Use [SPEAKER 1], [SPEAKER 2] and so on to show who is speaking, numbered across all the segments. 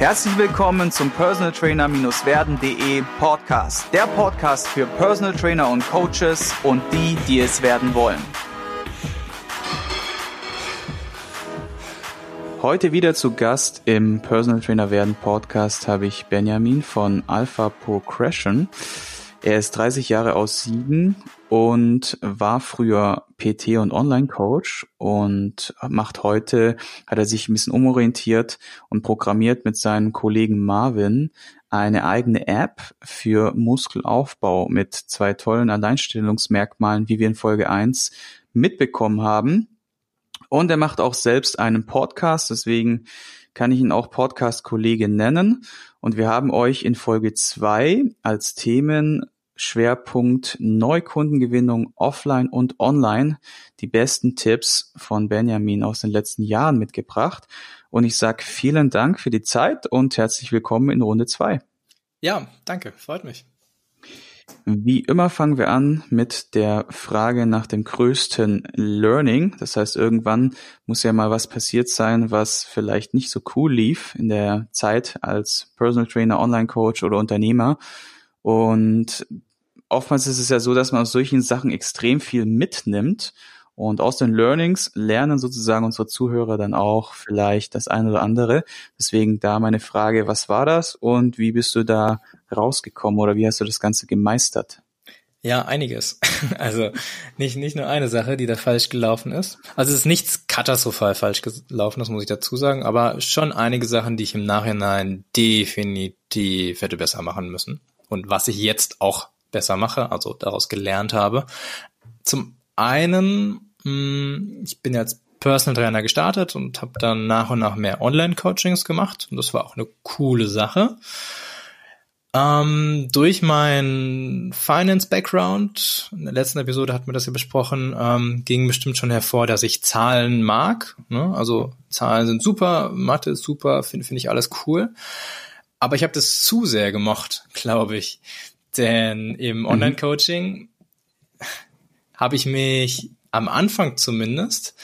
[SPEAKER 1] Herzlich willkommen zum Personal Trainer-werden.de Podcast. Der Podcast für Personal Trainer und Coaches und die, die es werden wollen. Heute wieder zu Gast im Personal Trainer werden Podcast habe ich Benjamin von Alpha Progression. Er ist 30 Jahre aus Siegen und war früher PT und Online-Coach und macht heute, hat er sich ein bisschen umorientiert und programmiert mit seinem Kollegen Marvin eine eigene App für Muskelaufbau mit zwei tollen Alleinstellungsmerkmalen, wie wir in Folge 1 mitbekommen haben. Und er macht auch selbst einen Podcast, deswegen kann ich ihn auch Podcast-Kollege nennen. Und wir haben euch in Folge 2 als Themen Schwerpunkt Neukundengewinnung offline und online die besten Tipps von Benjamin aus den letzten Jahren mitgebracht. Und ich sage vielen Dank für die Zeit und herzlich willkommen in Runde zwei.
[SPEAKER 2] Ja, danke, freut mich.
[SPEAKER 1] Wie immer fangen wir an mit der Frage nach dem größten Learning. Das heißt, irgendwann muss ja mal was passiert sein, was vielleicht nicht so cool lief in der Zeit als Personal Trainer, Online Coach oder Unternehmer. Und oftmals ist es ja so, dass man aus solchen Sachen extrem viel mitnimmt und aus den Learnings lernen sozusagen unsere Zuhörer dann auch vielleicht das eine oder andere. Deswegen da meine Frage, was war das und wie bist du da rausgekommen oder wie hast du das Ganze gemeistert?
[SPEAKER 2] Ja, einiges. Also nicht, nicht nur eine Sache, die da falsch gelaufen ist. Also es ist nichts katastrophal falsch gelaufen, das muss ich dazu sagen, aber schon einige Sachen, die ich im Nachhinein definitiv hätte besser machen müssen. Und was ich jetzt auch besser mache, also daraus gelernt habe. Zum einen, mh, hm, ich bin jetzt Personal Trainer gestartet und habe dann nach und nach mehr Online-Coachings gemacht und das war auch eine coole Sache. Ähm, durch meinen Finance-Background, in der letzten Episode hatten wir das ja besprochen, ähm, ging bestimmt schon hervor, dass ich Zahlen mag. Ne? Also Zahlen sind super, Mathe ist super, finde find ich alles cool. Aber ich habe das zu sehr gemocht, glaube ich. Denn im mhm. Online-Coaching mhm. habe ich mich am Anfang zumindest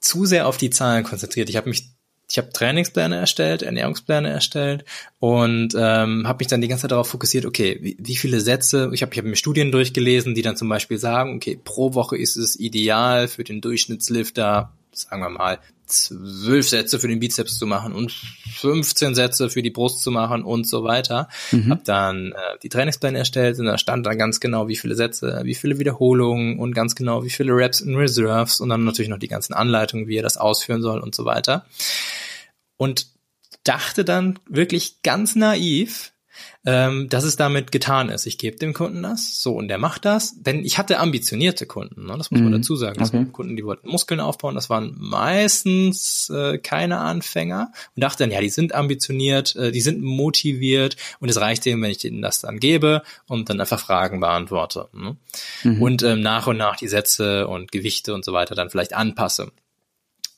[SPEAKER 2] zu sehr auf die Zahlen konzentriert. Ich habe mich ich habe Trainingspläne erstellt, Ernährungspläne erstellt und ähm, habe mich dann die ganze Zeit darauf fokussiert, okay, wie, wie viele Sätze, ich habe ich hab mir Studien durchgelesen, die dann zum Beispiel sagen, okay, pro Woche ist es ideal für den Durchschnittslifter, sagen wir mal, zwölf Sätze für den Bizeps zu machen und 15 Sätze für die Brust zu machen und so weiter. Mhm. Hab dann äh, die Trainingspläne erstellt und da stand dann ganz genau, wie viele Sätze, wie viele Wiederholungen und ganz genau, wie viele Reps in Reserves und dann natürlich noch die ganzen Anleitungen, wie er das ausführen soll und so weiter. Und dachte dann wirklich ganz naiv, ähm, dass es damit getan ist. Ich gebe dem Kunden das, so und der macht das, denn ich hatte ambitionierte Kunden, ne? das muss man mhm. dazu sagen. Das okay. waren Kunden, die wollten Muskeln aufbauen, das waren meistens äh, keine Anfänger und dachte dann, ja, die sind ambitioniert, äh, die sind motiviert und es reicht eben, wenn ich denen das dann gebe und dann einfach Fragen beantworte. Ne? Mhm. Und ähm, nach und nach die Sätze und Gewichte und so weiter dann vielleicht anpasse.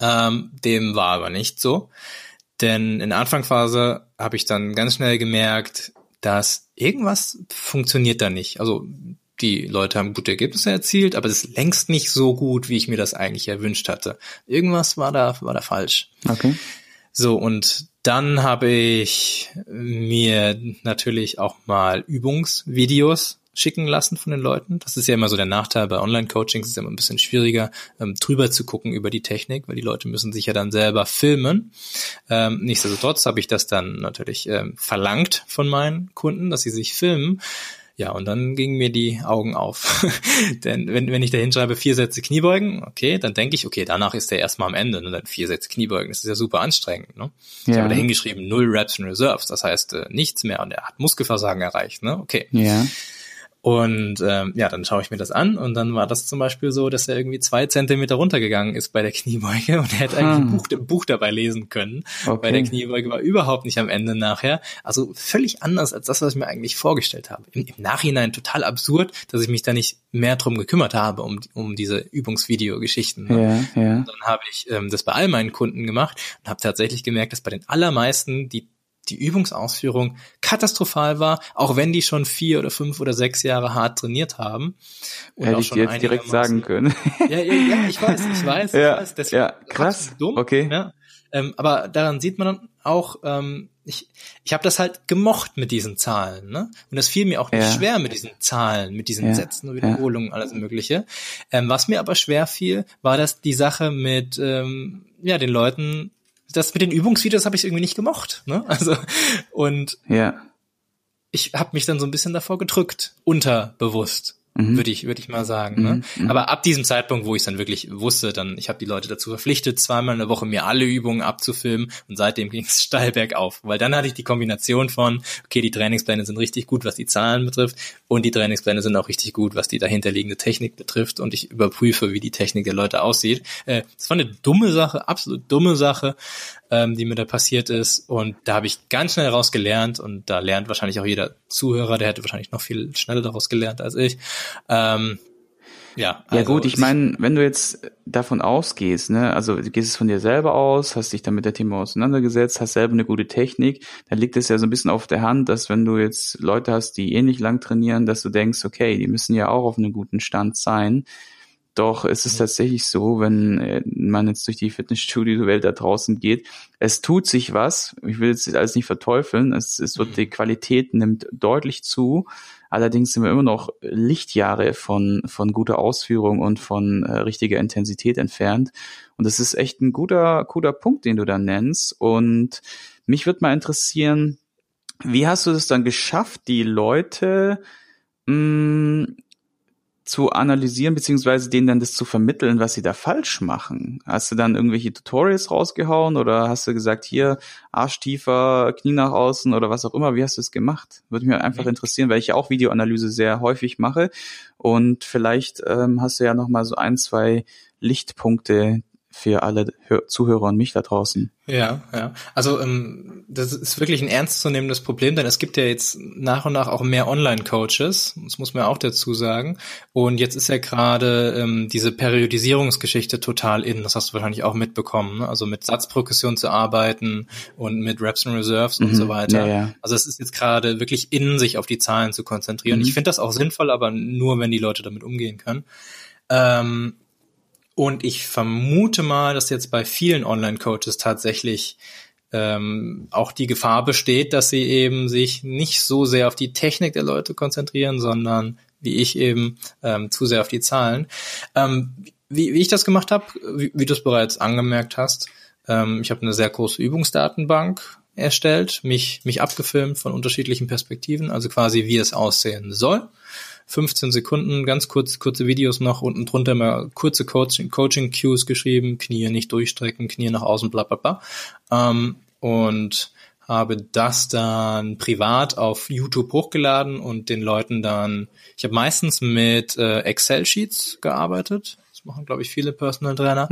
[SPEAKER 2] Ähm, dem war aber nicht so. Denn in der Anfangsphase habe ich dann ganz schnell gemerkt, dass irgendwas funktioniert da nicht. Also die Leute haben gute Ergebnisse erzielt, aber es ist längst nicht so gut, wie ich mir das eigentlich erwünscht hatte. Irgendwas war da, war da falsch.
[SPEAKER 1] Okay.
[SPEAKER 2] So, und dann habe ich mir natürlich auch mal Übungsvideos schicken lassen von den Leuten. Das ist ja immer so der Nachteil bei Online-Coachings, ist ja immer ein bisschen schwieriger, ähm, drüber zu gucken über die Technik, weil die Leute müssen sich ja dann selber filmen. Ähm, nichtsdestotrotz habe ich das dann natürlich ähm, verlangt von meinen Kunden, dass sie sich filmen. Ja, und dann gingen mir die Augen auf. Denn wenn, wenn ich da hinschreibe, vier Sätze Kniebeugen, okay, dann denke ich, okay, danach ist der erstmal am Ende. Ne? Dann vier Sätze Kniebeugen, das ist ja super anstrengend. Ne? Ja. Ich habe da hingeschrieben, null Reps in Reserves, das heißt äh, nichts mehr. Und er hat Muskelversagen erreicht. Ne? Okay.
[SPEAKER 1] Ja.
[SPEAKER 2] Und ähm, ja, dann schaue ich mir das an und dann war das zum Beispiel so, dass er irgendwie zwei Zentimeter runtergegangen ist bei der Kniebeuge und er hätte eigentlich ein Buch, ein Buch dabei lesen können. Okay. Bei der Kniebeuge war überhaupt nicht am Ende nachher. Also völlig anders als das, was ich mir eigentlich vorgestellt habe. Im, im Nachhinein total absurd, dass ich mich da nicht mehr drum gekümmert habe, um, um diese Übungsvideogeschichten.
[SPEAKER 1] Ne? Ja, ja.
[SPEAKER 2] Und dann habe ich ähm, das bei all meinen Kunden gemacht und habe tatsächlich gemerkt, dass bei den allermeisten die die Übungsausführung katastrophal war, auch wenn die schon vier oder fünf oder sechs Jahre hart trainiert haben.
[SPEAKER 1] Und Hätte ich dir jetzt direkt sagen können.
[SPEAKER 2] Ja, ja, ja, ich weiß, ich weiß,
[SPEAKER 1] ja,
[SPEAKER 2] ich weiß.
[SPEAKER 1] Deswegen ja, krass.
[SPEAKER 2] Dumm,
[SPEAKER 1] okay.
[SPEAKER 2] Ja. Ähm, aber daran sieht man dann, auch, ähm, ich, ich habe das halt gemocht mit diesen Zahlen, ne? Und es fiel mir auch nicht
[SPEAKER 1] Ja.
[SPEAKER 2] schwer mit diesen Zahlen, mit diesen
[SPEAKER 1] Ja,
[SPEAKER 2] Sätzen und Wiederholungen, alles Mögliche. Ähm, was mir aber schwer fiel, war das die Sache mit ähm, ja den Leuten. Das mit den Übungsvideos habe ich irgendwie nicht gemocht, ne? Also und
[SPEAKER 1] Ja.
[SPEAKER 2] ich habe mich dann so ein bisschen davor gedrückt, unterbewusst,
[SPEAKER 1] Mhm.
[SPEAKER 2] würde ich würde ich mal sagen. Ne? Aber ab diesem Zeitpunkt, wo ich dann wirklich wusste, dann ich habe die Leute dazu verpflichtet, zweimal in der Woche mir alle Übungen abzufilmen und seitdem ging es steil bergauf, weil dann hatte ich die Kombination von okay, die Trainingspläne sind richtig gut, was die Zahlen betrifft und die Trainingspläne sind auch richtig gut, was die dahinterliegende Technik betrifft und ich überprüfe, wie die Technik der Leute aussieht. Äh, das war eine dumme Sache, absolut dumme Sache, ähm, die mir da passiert ist. Und da habe ich ganz schnell daraus gelernt und da lernt wahrscheinlich auch jeder Zuhörer, der hätte wahrscheinlich noch viel schneller daraus gelernt als ich. Ähm, ja,
[SPEAKER 1] Ja
[SPEAKER 2] also
[SPEAKER 1] gut, ich meine, wenn du jetzt davon ausgehst, ne, also du gehst es von dir selber aus, hast dich dann mit der Thema auseinandergesetzt, hast selber eine gute Technik, dann liegt es ja so ein bisschen auf der Hand, dass wenn du jetzt Leute hast, die ähnlich lang trainieren, dass du denkst, okay, die müssen ja auch auf einem guten Stand sein. Doch es ist tatsächlich so, wenn äh, man jetzt durch die Fitnessstudio-Welt da draußen geht, es tut sich was. Ich will jetzt alles nicht verteufeln. Es, es wird, die Qualität nimmt deutlich zu. Allerdings sind wir immer noch Lichtjahre von, von guter Ausführung und von äh, richtiger Intensität entfernt. Und das ist echt ein guter, guter Punkt, den du da nennst. Und mich würde mal interessieren, wie hast du das dann geschafft, die Leute mh, zu analysieren, beziehungsweise denen dann das zu vermitteln, was sie da falsch machen? Hast du dann irgendwelche Tutorials rausgehauen oder hast du gesagt, hier, Arsch tiefer, Knie nach außen oder was auch immer? Wie hast du es gemacht? Würde mich einfach interessieren, weil ich ja auch Videoanalyse sehr häufig mache und vielleicht ähm, hast du ja noch mal so ein, zwei Lichtpunkte für alle Hör Zuhörer und mich da draußen.
[SPEAKER 2] Ja, ja. Also ähm, das ist wirklich ein ernstzunehmendes Problem, denn es gibt ja jetzt nach und nach auch mehr Online-Coaches, das muss man auch dazu sagen. Und jetzt ist ja gerade ähm, diese Periodisierungsgeschichte total in, das hast du wahrscheinlich auch mitbekommen, ne? also mit Satzprogression zu arbeiten und mit Reps and Reserves und
[SPEAKER 1] Mhm,
[SPEAKER 2] so weiter.
[SPEAKER 1] ja, ja.
[SPEAKER 2] Also es ist jetzt gerade wirklich in, sich auf die Zahlen zu konzentrieren.
[SPEAKER 1] Mhm.
[SPEAKER 2] Ich finde das auch sinnvoll, aber nur, wenn die Leute damit umgehen können. Ähm, und ich vermute mal, dass jetzt bei vielen Online-Coaches tatsächlich ähm, auch die Gefahr besteht, dass sie eben sich nicht so sehr auf die Technik der Leute konzentrieren, sondern wie ich eben ähm, zu sehr auf die Zahlen. Ähm, wie, wie ich das gemacht habe, wie, wie du es bereits angemerkt hast, ähm, ich habe eine sehr große Übungsdatenbank erstellt, mich, mich abgefilmt von unterschiedlichen Perspektiven, also quasi wie es aussehen soll. 15 Sekunden, ganz kurz, kurze Videos noch, unten drunter mal kurze Coaching, Coaching Cues geschrieben, Knie nicht durchstrecken, Knie nach außen, bla bla bla. Ähm, und habe das dann privat auf YouTube hochgeladen und den Leuten dann, ich habe meistens mit äh, Excel-Sheets gearbeitet. Das machen, glaube ich, viele Personal Trainer.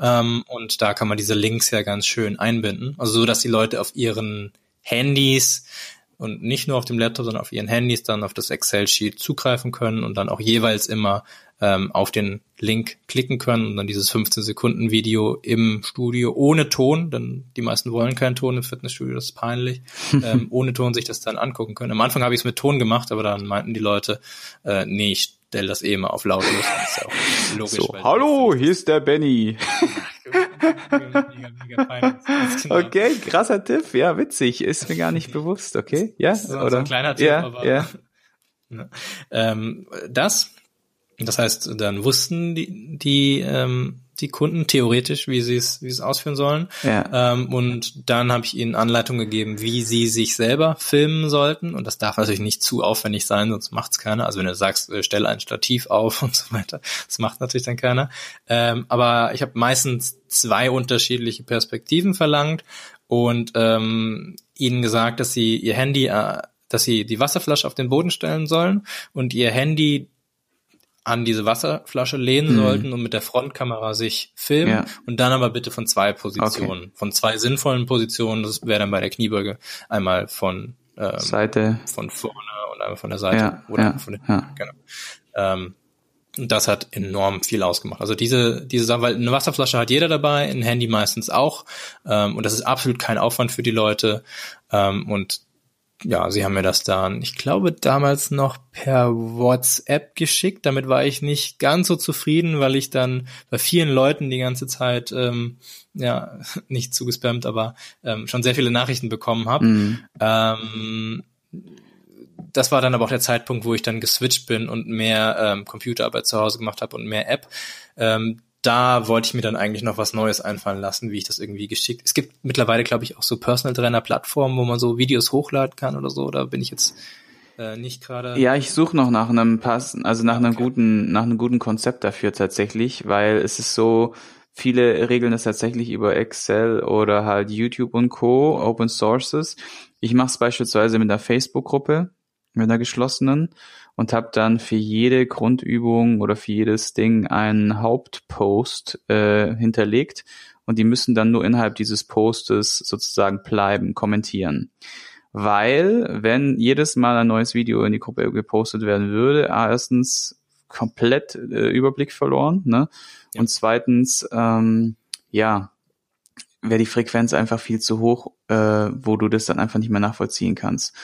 [SPEAKER 2] Ähm, und da kann man diese Links ja ganz schön einbinden. Also so, dass die Leute auf ihren Handys und nicht nur auf dem Laptop, sondern auf ihren Handys dann auf das Excel-Sheet zugreifen können und dann auch jeweils immer ähm, auf den Link klicken können und dann dieses 15-Sekunden-Video im Studio ohne Ton, denn die meisten wollen keinen Ton im Fitnessstudio, das ist peinlich, ähm, ohne Ton sich das dann angucken können. Am Anfang habe ich es mit Ton gemacht, aber dann meinten die Leute, äh, nee, ich stell das eh mal auf lautlos. Das ist ja auch logisch.
[SPEAKER 1] So, hallo, hier ist der Benny.
[SPEAKER 2] Mega, mega
[SPEAKER 1] Okay, krasser Tipp. Ja, witzig. Ist mir gar nicht bewusst. Okay, ja,
[SPEAKER 2] Das ist so
[SPEAKER 1] oder?
[SPEAKER 2] ein kleiner Tipp,
[SPEAKER 1] ja,
[SPEAKER 2] aber
[SPEAKER 1] ja.
[SPEAKER 2] Ne? Ähm, das, das heißt, dann wussten die, die, ähm, die Kunden theoretisch, wie sie es, wie es ausführen sollen.
[SPEAKER 1] Ja.
[SPEAKER 2] Ähm, und dann habe ich ihnen Anleitungen gegeben, wie sie sich selber filmen sollten. Und das darf natürlich nicht zu aufwendig sein, sonst macht's keiner. Also wenn du sagst, äh, stell ein Stativ auf und so weiter, das macht natürlich dann keiner. Ähm, aber ich habe meistens zwei unterschiedliche Perspektiven verlangt und ähm, ihnen gesagt, dass sie ihr Handy, äh, dass sie die Wasserflasche auf den Boden stellen sollen und ihr Handy an diese Wasserflasche lehnen
[SPEAKER 1] Mhm.
[SPEAKER 2] sollten und mit der Frontkamera sich filmen
[SPEAKER 1] Ja.
[SPEAKER 2] und dann aber bitte von zwei Positionen, von zwei sinnvollen Positionen. Das wäre dann bei der Kniebeuge einmal von ähm,
[SPEAKER 1] Seite.
[SPEAKER 2] von vorne und einmal von der Seite
[SPEAKER 1] Ja,
[SPEAKER 2] oder
[SPEAKER 1] ja,
[SPEAKER 2] von den,
[SPEAKER 1] ja.
[SPEAKER 2] genau. Ähm, und das hat enorm viel ausgemacht. Also diese, diese Sache, weil eine Wasserflasche hat jeder dabei, ein Handy meistens auch. Ähm, und das ist absolut kein Aufwand für die Leute. Ähm, und ja, sie haben mir das dann, ich glaube, damals noch per WhatsApp geschickt. Damit war ich nicht ganz so zufrieden, weil ich dann bei vielen Leuten die ganze Zeit, ähm, ja, nicht zugespammt, aber ähm, schon sehr viele Nachrichten bekommen habe. Mhm. Ähm, das war dann aber auch der Zeitpunkt, wo ich dann geswitcht bin und mehr ähm, Computerarbeit zu Hause gemacht habe und mehr App. Ähm, da wollte ich mir dann eigentlich noch was Neues einfallen lassen, wie ich das irgendwie geschickt. Es gibt mittlerweile, glaube ich, auch so Personal Trainer Plattformen, wo man so Videos hochladen kann oder so. Da bin ich jetzt äh, nicht gerade.
[SPEAKER 1] Ja, ich suche noch nach einem passen, also nach okay. einem guten, nach einem guten Konzept dafür tatsächlich, weil es ist so, viele regeln das tatsächlich über Excel oder halt YouTube und Co. Open Sources. Ich mache es beispielsweise mit einer Facebook-Gruppe, mit einer geschlossenen und habe dann für jede Grundübung oder für jedes Ding einen Hauptpost äh, hinterlegt und die müssen dann nur innerhalb dieses Postes sozusagen bleiben, kommentieren. Weil, wenn jedes Mal ein neues Video in die Gruppe gepostet werden würde, erstens komplett äh, Überblick verloren, ne? Ja. Und zweitens, ähm, ja, wäre die Frequenz einfach viel zu hoch, äh, wo du das dann einfach nicht mehr nachvollziehen kannst.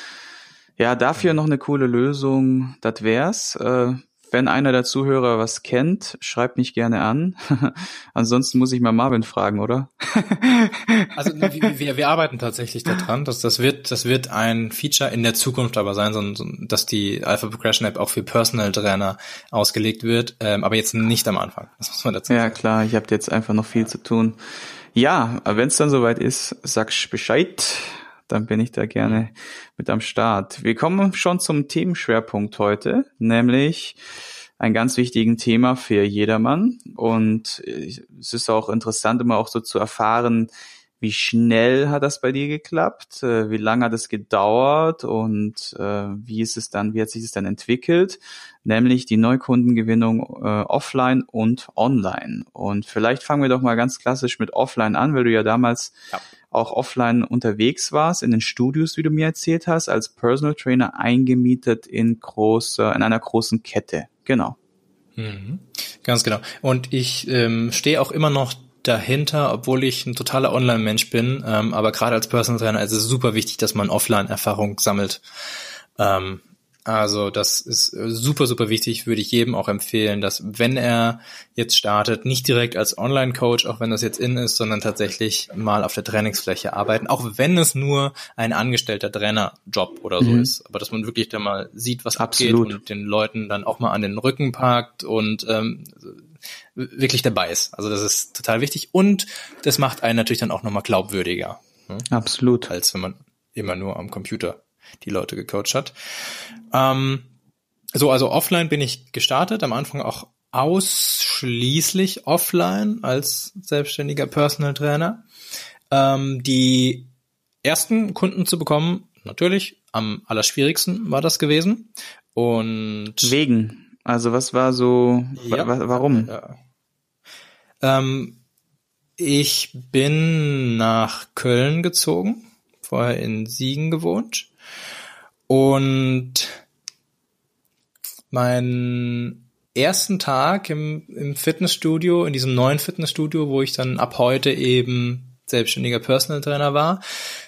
[SPEAKER 1] Ja, dafür noch eine coole Lösung, das wär's. Äh, wenn einer der Zuhörer was kennt, schreibt mich gerne an. Ansonsten muss ich mal Marvin fragen, oder?
[SPEAKER 2] also wir, wir arbeiten tatsächlich daran. dass das wird, das wird ein Feature in der Zukunft aber sein, so, dass die Alpha Progression App auch für Personal Trainer ausgelegt wird, ähm, aber jetzt nicht am Anfang. Das muss man dazu
[SPEAKER 1] sagen. Ja klar, ich habe jetzt einfach noch viel zu tun. Ja, wenn es dann soweit ist, sagst Bescheid dann bin ich da gerne mit am Start. Wir kommen schon zum Themenschwerpunkt heute, nämlich ein ganz wichtigen Thema für jedermann. Und es ist auch interessant, immer auch so zu erfahren, wie schnell hat das bei dir geklappt? Äh, wie lange hat es gedauert? Und äh, wie ist es dann, wie hat sich es dann entwickelt? Nämlich die Neukundengewinnung äh, offline und online. Und vielleicht fangen wir doch mal ganz klassisch mit offline an, weil du ja damals ja auch offline unterwegs warst, in den Studios, wie du mir erzählt hast, als Personal Trainer eingemietet in großer, in einer großen Kette. Genau.
[SPEAKER 2] Mhm. Ganz genau. Und ich ähm, stehe auch immer noch dahinter, obwohl ich ein totaler Online-Mensch bin. Ähm, aber gerade als Personal Trainer ist es super wichtig, dass man Offline-Erfahrung sammelt. Ähm, also das ist äh, super, super wichtig, würde ich jedem auch empfehlen, dass wenn er jetzt startet, nicht direkt als Online-Coach, auch wenn das jetzt in ist, sondern tatsächlich mal auf der Trainingsfläche arbeiten, auch wenn es nur ein angestellter Trainer-Job oder so mhm. ist. Aber dass man wirklich da mal sieht, was Absolut. abgeht und den Leuten dann auch mal an den Rücken packt und ähm, wirklich dabei ist. Also das ist total wichtig und das macht einen natürlich dann auch nochmal glaubwürdiger.
[SPEAKER 1] Ne? Absolut.
[SPEAKER 2] Als wenn man immer nur am Computer die Leute gecoacht hat. Ähm, so, also offline bin ich gestartet, am Anfang auch ausschließlich offline als selbstständiger Personal Trainer. Ähm, die ersten Kunden zu bekommen, natürlich, am allerschwierigsten war das gewesen. Und
[SPEAKER 1] wegen, also was war so, ja, warum? Ja.
[SPEAKER 2] Ähm, ich bin nach Köln gezogen, vorher in Siegen gewohnt und meinen ersten Tag im, im Fitnessstudio, in diesem neuen Fitnessstudio, wo ich dann ab heute eben selbstständiger Personal Trainer war.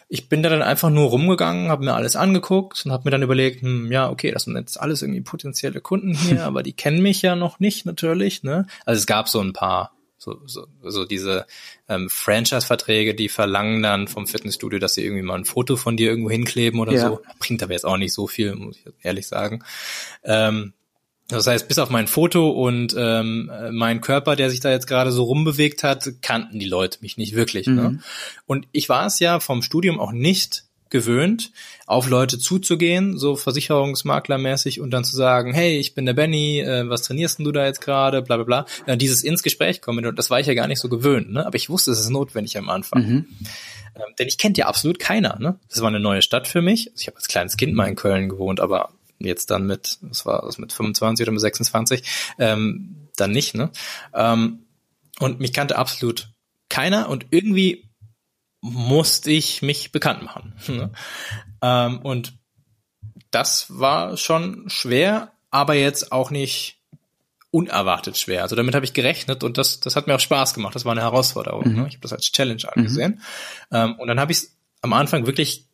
[SPEAKER 2] Ich bin da dann einfach nur rumgegangen, habe mir alles angeguckt und habe mir dann überlegt, hm, ja, okay, das sind jetzt alles irgendwie potenzielle Kunden hier, aber die kennen mich ja noch nicht natürlich. Ne? Also es gab so ein paar so, so, so diese ähm, Franchise-Verträge, die verlangen dann vom Fitnessstudio, dass sie irgendwie mal ein Foto von dir irgendwo hinkleben oder ja. so. Bringt aber jetzt auch nicht so viel, muss ich ehrlich sagen. Ähm, das heißt, bis auf mein Foto und ähm, mein Körper, der sich da jetzt gerade so rumbewegt hat, kannten die Leute mich nicht wirklich. Ne? Mhm. Ne? Und ich war es ja vom Studium auch nicht gewöhnt, auf Leute zuzugehen, so versicherungsmaklermäßig und dann zu sagen, hey, ich bin der Benny, äh, was trainierst denn du da jetzt gerade, bla bla bla. Äh, dieses ins Gespräch kommen, und das war ich ja gar nicht so gewöhnt, ne? aber ich wusste, es ist notwendig am Anfang. Mhm. Ähm, denn ich kennt ja absolut keiner. Ne? Das war eine neue Stadt für mich. Also ich habe als kleines Kind mal in Köln gewohnt, aber jetzt dann mit, was war das, mit 25 oder mit 26, ähm, dann nicht. Ne? Ähm, und mich kannte absolut keiner und irgendwie musste ich mich bekannt machen. Ne? Ähm, und das war schon schwer, aber jetzt auch nicht unerwartet schwer. Also damit habe ich gerechnet und das, das hat mir auch Spaß gemacht. Das war eine Herausforderung. Mhm. Ne? Ich habe das als Challenge angesehen. Mhm. Ähm, und dann habe ich es am Anfang wirklich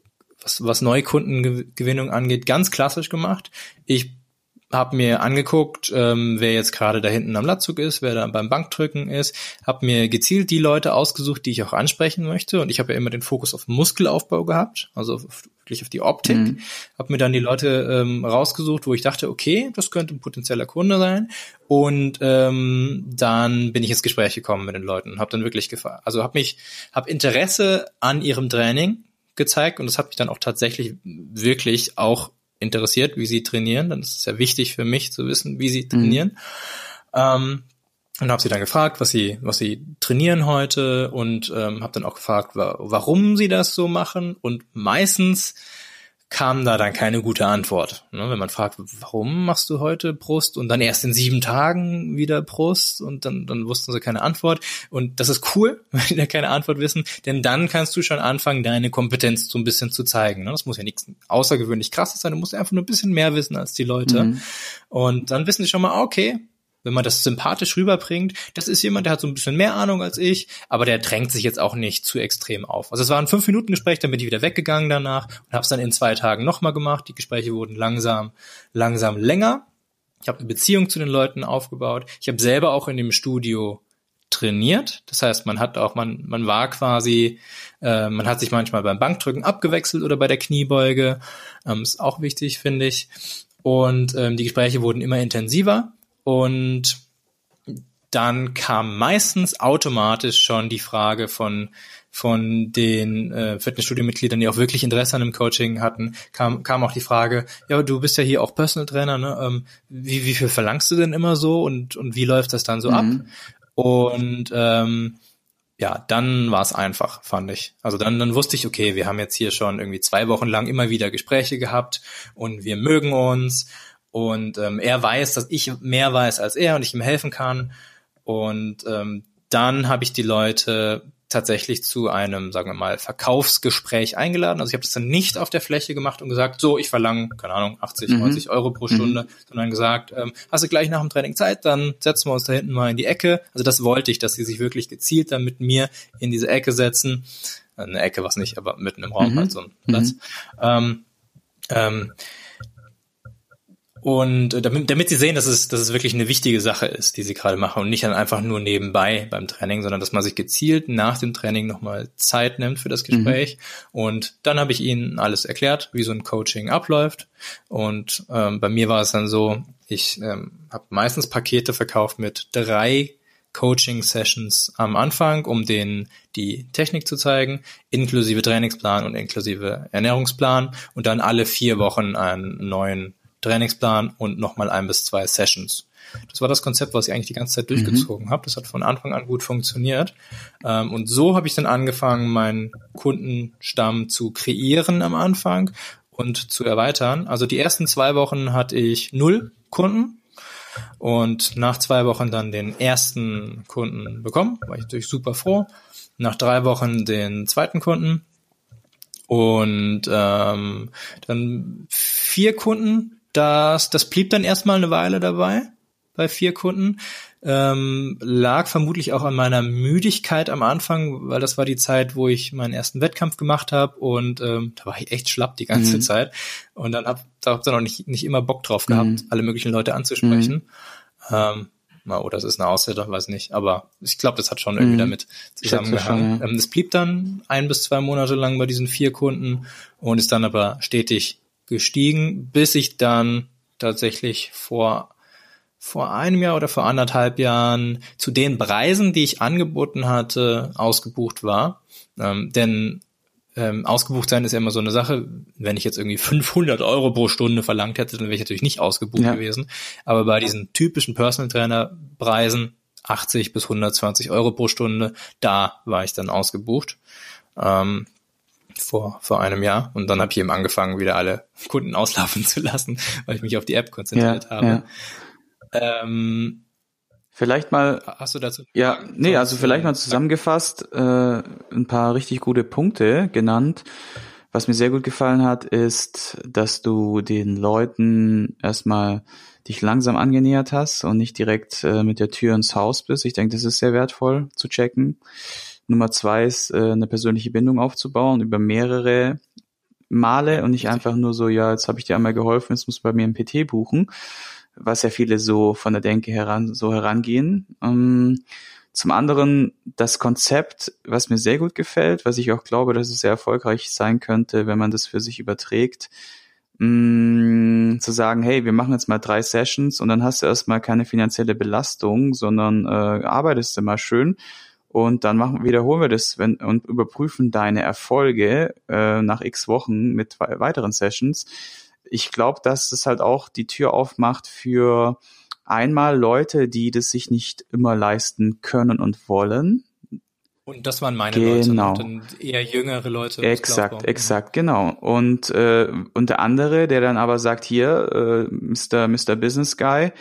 [SPEAKER 2] was, was Neukundengewinnung angeht, ganz klassisch gemacht. Ich habe mir angeguckt, ähm, wer jetzt gerade da hinten am Latzug ist, wer da beim Bankdrücken ist, habe mir gezielt die Leute ausgesucht, die ich auch ansprechen möchte. Und ich habe ja immer den Fokus auf Muskelaufbau gehabt, also auf, wirklich auf die Optik, mhm. habe mir dann die Leute ähm, rausgesucht, wo ich dachte, okay, das könnte ein potenzieller Kunde sein. Und ähm, dann bin ich ins Gespräch gekommen mit den Leuten und habe dann wirklich gefragt, also habe mich, habe Interesse an ihrem Training gezeigt und das hat mich dann auch tatsächlich wirklich auch interessiert, wie sie trainieren. Dann ist es ja wichtig für mich zu wissen, wie sie trainieren. Mhm. Ähm, und habe sie dann gefragt, was sie, was sie trainieren heute und ähm, habe dann auch gefragt, warum sie das so machen. Und meistens kam da dann keine gute Antwort. Ne? Wenn man fragt, warum machst du heute Brust und dann erst in sieben Tagen wieder Brust und dann, dann wussten sie keine Antwort. Und das ist cool, wenn die da keine Antwort wissen, denn dann kannst du schon anfangen, deine Kompetenz so ein bisschen zu zeigen. Ne? Das muss ja nichts außergewöhnlich krasses sein, du musst einfach nur ein bisschen mehr wissen als die Leute. Mhm. Und dann wissen sie schon mal, okay, wenn man das sympathisch rüberbringt, das ist jemand, der hat so ein bisschen mehr Ahnung als ich, aber der drängt sich jetzt auch nicht zu extrem auf. Also es war ein fünf Minuten Gespräch, dann bin ich wieder weggegangen danach und habe es dann in zwei Tagen nochmal gemacht. Die Gespräche wurden langsam, langsam länger. Ich habe eine Beziehung zu den Leuten aufgebaut. Ich habe selber auch in dem Studio trainiert. Das heißt, man hat auch, man, man war quasi, äh, man hat sich manchmal beim Bankdrücken abgewechselt oder bei der Kniebeuge. Ähm, ist auch wichtig, finde ich. Und ähm, die Gespräche wurden immer intensiver. Und dann kam meistens automatisch schon die Frage von von den äh, Fitnessstudio-Mitgliedern, die auch wirklich Interesse an dem Coaching hatten, kam, kam auch die Frage, ja, du bist ja hier auch Personal Trainer, ne? Ähm, wie, wie viel verlangst du denn immer so und, und wie läuft das dann so mhm. ab? Und ähm, ja, dann war es einfach, fand ich. Also dann, dann wusste ich, okay, wir haben jetzt hier schon irgendwie zwei Wochen lang immer wieder Gespräche gehabt und wir mögen uns und ähm, er weiß, dass ich mehr weiß als er und ich ihm helfen kann. Und ähm, dann habe ich die Leute tatsächlich zu einem, sagen wir mal, Verkaufsgespräch eingeladen. Also ich habe das dann nicht auf der Fläche gemacht und gesagt, so, ich verlange, keine Ahnung, 80, mhm. 90 Euro pro Stunde, mhm. sondern gesagt, ähm, hast du gleich nach dem Training Zeit, dann setzen wir uns da hinten mal in die Ecke. Also das wollte ich, dass sie sich wirklich gezielt dann mit mir in diese Ecke setzen. Eine Ecke, was nicht, aber mitten im Raum mhm. halt so ein Platz. Mhm. Ähm, ähm, und äh, damit, damit sie sehen, dass es, dass es wirklich eine wichtige Sache ist, die sie gerade machen und nicht dann einfach nur nebenbei beim Training, sondern dass man sich gezielt nach dem Training nochmal Zeit nimmt für das mhm. Gespräch. Mhm. Und dann habe ich ihnen alles erklärt, wie so ein Coaching abläuft. Und ähm, bei mir war es dann so, ich ähm, habe meistens Pakete verkauft mit drei Coaching-Sessions am Anfang, um denen die Technik zu zeigen, inklusive Trainingsplan und inklusive Ernährungsplan und dann alle vier Wochen einen neuen Trainingsplan und nochmal ein bis zwei Sessions. Das war das Konzept, was ich eigentlich die ganze Zeit durchgezogen mhm. habe. Das hat von Anfang an gut funktioniert. Ähm, und so habe ich dann angefangen, meinen Kundenstamm zu kreieren am Anfang und zu erweitern. Also die ersten zwei Wochen hatte ich null Kunden und nach zwei Wochen dann den ersten Kunden bekommen. War ich natürlich super froh. Nach drei Wochen den zweiten Kunden und ähm, dann vier Kunden das, das blieb dann erstmal eine Weile dabei bei vier Kunden. Ähm, lag vermutlich auch an meiner Müdigkeit am Anfang, weil das war die Zeit, wo ich meinen ersten Wettkampf gemacht habe und ähm, da war ich echt schlapp die ganze mhm. Zeit und dann hab, da hab dann auch nicht, nicht immer Bock drauf gehabt, mhm. alle möglichen Leute anzusprechen. Mhm. Ähm, oder das ist eine Ausrede, weiß nicht, aber ich glaube, das hat schon irgendwie mhm. damit zusammengehangen. Ja. Ähm, es blieb dann ein bis zwei Monate lang bei diesen vier Kunden und ist dann aber stetig gestiegen, bis ich dann tatsächlich vor vor einem Jahr oder vor anderthalb Jahren zu den Preisen, die ich angeboten hatte, ausgebucht war. Ähm, denn ähm, ausgebucht sein ist ja immer so eine Sache. Wenn ich jetzt irgendwie 500 Euro pro Stunde verlangt hätte, dann wäre ich natürlich nicht ausgebucht ja. gewesen. Aber bei diesen typischen Personal Trainer Preisen 80 bis 120 Euro pro Stunde, da war ich dann ausgebucht. Ähm, vor, vor einem Jahr. Und dann habe ich eben angefangen, wieder alle Kunden auslaufen zu lassen, weil ich mich auf die App konzentriert ja, habe. Ja. Ähm,
[SPEAKER 1] vielleicht mal.
[SPEAKER 2] Hast du dazu?
[SPEAKER 1] Ja, nee, also vielleicht mal zusammengefasst äh, ein paar richtig gute Punkte genannt. Was mir sehr gut gefallen hat, ist, dass du den Leuten erstmal dich langsam angenähert hast und nicht direkt äh, mit der Tür ins Haus bist. Ich denke, das ist sehr wertvoll zu checken. Nummer zwei ist, äh, eine persönliche Bindung aufzubauen über mehrere male und nicht einfach nur so, ja, jetzt habe ich dir einmal geholfen, jetzt muss bei mir ein PT buchen, was ja viele so von der Denke heran so herangehen. Ähm, zum anderen das Konzept, was mir sehr gut gefällt, was ich auch glaube, dass es sehr erfolgreich sein könnte, wenn man das für sich überträgt, mh, mm, zu sagen, hey, wir machen jetzt mal drei Sessions und dann hast du erstmal keine finanzielle Belastung, sondern äh, arbeitest du mal schön und dann machen, wiederholen wir das wenn, und überprüfen deine Erfolge äh, nach x Wochen mit weiteren Sessions. Ich glaube, dass das halt auch die Tür aufmacht für einmal Leute, die das sich nicht immer leisten können und wollen.
[SPEAKER 2] Und das waren meine
[SPEAKER 1] genau.
[SPEAKER 2] Leute. Und eher jüngere Leute.
[SPEAKER 1] Exakt, exakt, genau. Und, äh, und der andere, der dann aber sagt, hier, äh, Mr. Mr. Business Guy,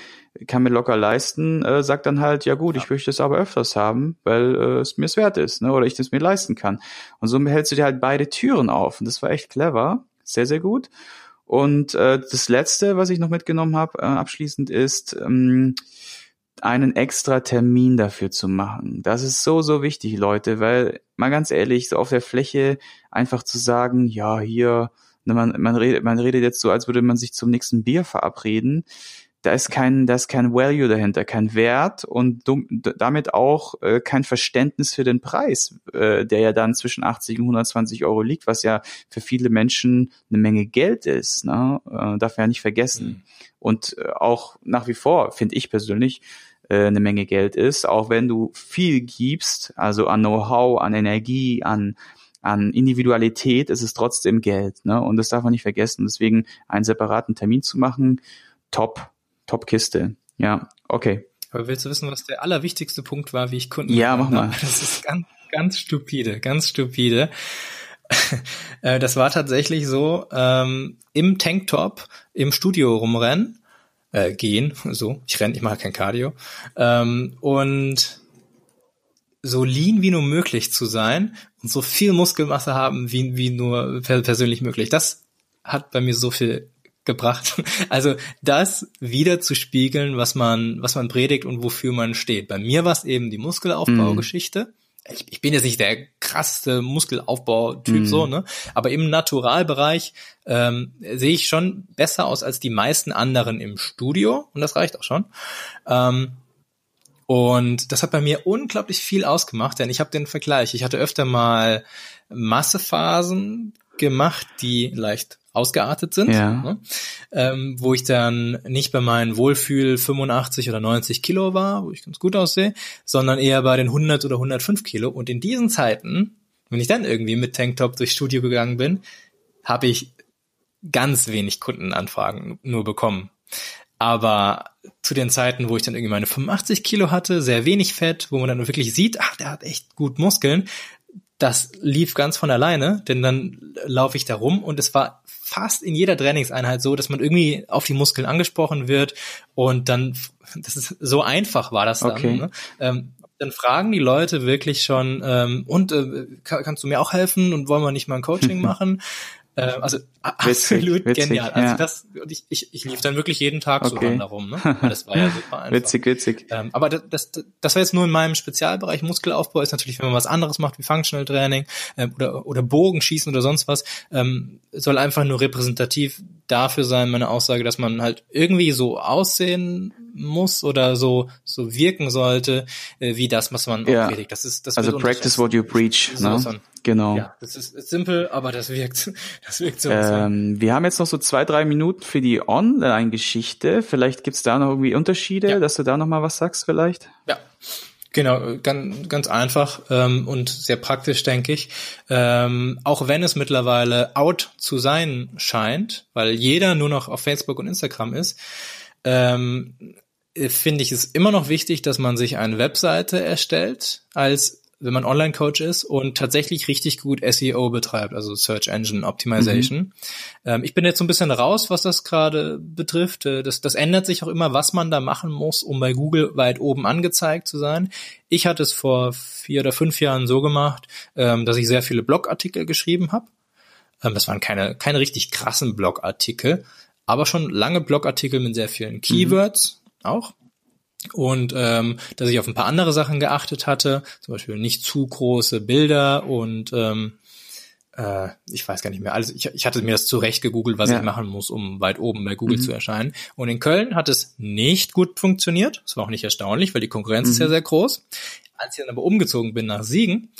[SPEAKER 1] kann mir locker leisten, äh, sagt dann halt, ja gut, ja. ich möchte es aber öfters haben, weil äh, es mir es wert ist, ne? Oder ich das mir leisten kann. Und so hältst du dir halt beide Türen auf. Und das war echt clever. Sehr, sehr gut. Und äh, das Letzte, was ich noch mitgenommen habe, äh, abschließend ist, ähm, einen extra Termin dafür zu machen. Das ist so, so wichtig, Leute, weil mal ganz ehrlich, so auf der Fläche einfach zu sagen, ja, hier, ne, man, man, redet, man redet jetzt so, als würde man sich zum nächsten Bier verabreden da ist kein, da ist kein Value dahinter, kein Wert und damit auch äh, kein Verständnis für den Preis, äh, der ja dann zwischen 80 und 120 Euro liegt, was ja für viele Menschen eine Menge Geld ist, ne? äh, darf man ja nicht vergessen. Mhm. Und äh, auch nach wie vor, finde ich persönlich, äh, eine Menge Geld ist, auch wenn du viel gibst, also an Know-how, an Energie, an an Individualität ist es trotzdem Geld, ne? Und das darf man nicht vergessen. Deswegen einen separaten Termin zu machen, top. Top-Kiste. Ja, okay.
[SPEAKER 2] Aber willst du wissen, was der allerwichtigste Punkt war, wie ich Kunden
[SPEAKER 1] Ja, mach mal.
[SPEAKER 2] Das ist ganz, ganz stupide, ganz stupide. Äh, das war tatsächlich so, ähm, im Tanktop im Studio rumrennen, äh, gehen, so, ich renne, ich mache kein Cardio, ähm, und so lean wie nur möglich zu sein und so viel Muskelmasse haben wie, wie nur persönlich möglich. Das hat bei mir so viel gebracht. Also das wieder zu spiegeln, was man, was man predigt und wofür man steht. Bei mir war es eben die Muskelaufbaugeschichte. Mm. Ich, ich, bin jetzt nicht der krasseste Muskelaufbautyp mm. so, ne? Aber im Naturalbereich ähm, sehe ich schon besser aus als die meisten anderen im Studio und das reicht auch schon. Ähm, und das hat bei mir unglaublich viel ausgemacht, denn ich habe den Vergleich. Ich hatte öfter mal Massephasen gemacht, die leicht ausgeartet sind,
[SPEAKER 1] ja.
[SPEAKER 2] ne? ähm, wo ich dann nicht bei meinen Wohlfühl 85 oder 90 Kilo war, wo ich ganz gut aussehe, sondern eher bei den 100 oder 105 Kilo. Und in diesen Zeiten, wenn ich dann irgendwie mit Tanktop durchs Studio gegangen bin, habe ich ganz wenig Kundenanfragen nur bekommen. Aber zu den Zeiten, wo ich dann irgendwie meine 85 Kilo hatte, sehr wenig Fett, wo man dann wirklich sieht, ach, der hat echt gut Muskeln, das lief ganz von alleine, denn dann laufe ich da rum und es war fast in jeder Trainingseinheit so, dass man irgendwie auf die Muskeln angesprochen wird und dann, das ist so einfach war das dann.
[SPEAKER 1] Okay.
[SPEAKER 2] Ne? Ähm, dann fragen die Leute wirklich schon, ähm, und äh, kannst du mir auch helfen und wollen wir nicht mal ein Coaching machen? Äh, also absolut witzig, genial. Also ja. das, ich, ich, ich lief dann wirklich jeden Tag okay. so ran darum. Ne? Das war ja super einfach.
[SPEAKER 1] Witzig, witzig.
[SPEAKER 2] Ähm, aber das, das, das war jetzt nur in meinem Spezialbereich. Muskelaufbau ist natürlich, wenn man was anderes macht, wie Functional Training äh, oder, oder Bogenschießen oder sonst was, ähm, soll einfach nur repräsentativ dafür sein, meine Aussage, dass man halt irgendwie so aussehen muss oder so so wirken sollte, äh, wie das, was man
[SPEAKER 1] ja. predigt. Das ist das also practice what you preach. Ne? Genau. Ja,
[SPEAKER 2] das ist simpel, aber das wirkt, das wirkt so.
[SPEAKER 1] Ähm, wir haben jetzt noch so zwei, drei Minuten für die Online-Geschichte. Vielleicht gibt's da noch irgendwie Unterschiede, ja. dass du da noch mal was sagst vielleicht?
[SPEAKER 2] Ja. Genau, ganz, ganz einfach ähm, und sehr praktisch, denke ich. Ähm, auch wenn es mittlerweile out zu sein scheint, weil jeder nur noch auf Facebook und Instagram ist, ähm, finde ich es immer noch wichtig, dass man sich eine Webseite erstellt als wenn man Online-Coach ist und tatsächlich richtig gut SEO betreibt, also Search Engine Optimization. Mhm. Ähm, ich bin jetzt so ein bisschen raus, was das gerade betrifft. Äh, das, das ändert sich auch immer, was man da machen muss, um bei Google weit oben angezeigt zu sein. Ich hatte es vor vier oder fünf Jahren so gemacht, ähm, dass ich sehr viele Blogartikel geschrieben habe. Ähm, das waren keine, keine richtig krassen Blogartikel, aber schon lange Blogartikel mit sehr vielen Keywords mhm. Auch und ähm, dass ich auf ein paar andere Sachen geachtet hatte, zum Beispiel nicht zu große Bilder und ähm, äh, ich weiß gar nicht mehr, also ich, ich hatte mir das zurecht gegoogelt, was ja. ich machen muss, um weit oben bei Google mhm. zu erscheinen. Und in Köln hat es nicht gut funktioniert. Das war auch nicht erstaunlich, weil die Konkurrenz mhm. ist ja sehr groß. Als ich dann aber umgezogen bin nach Siegen,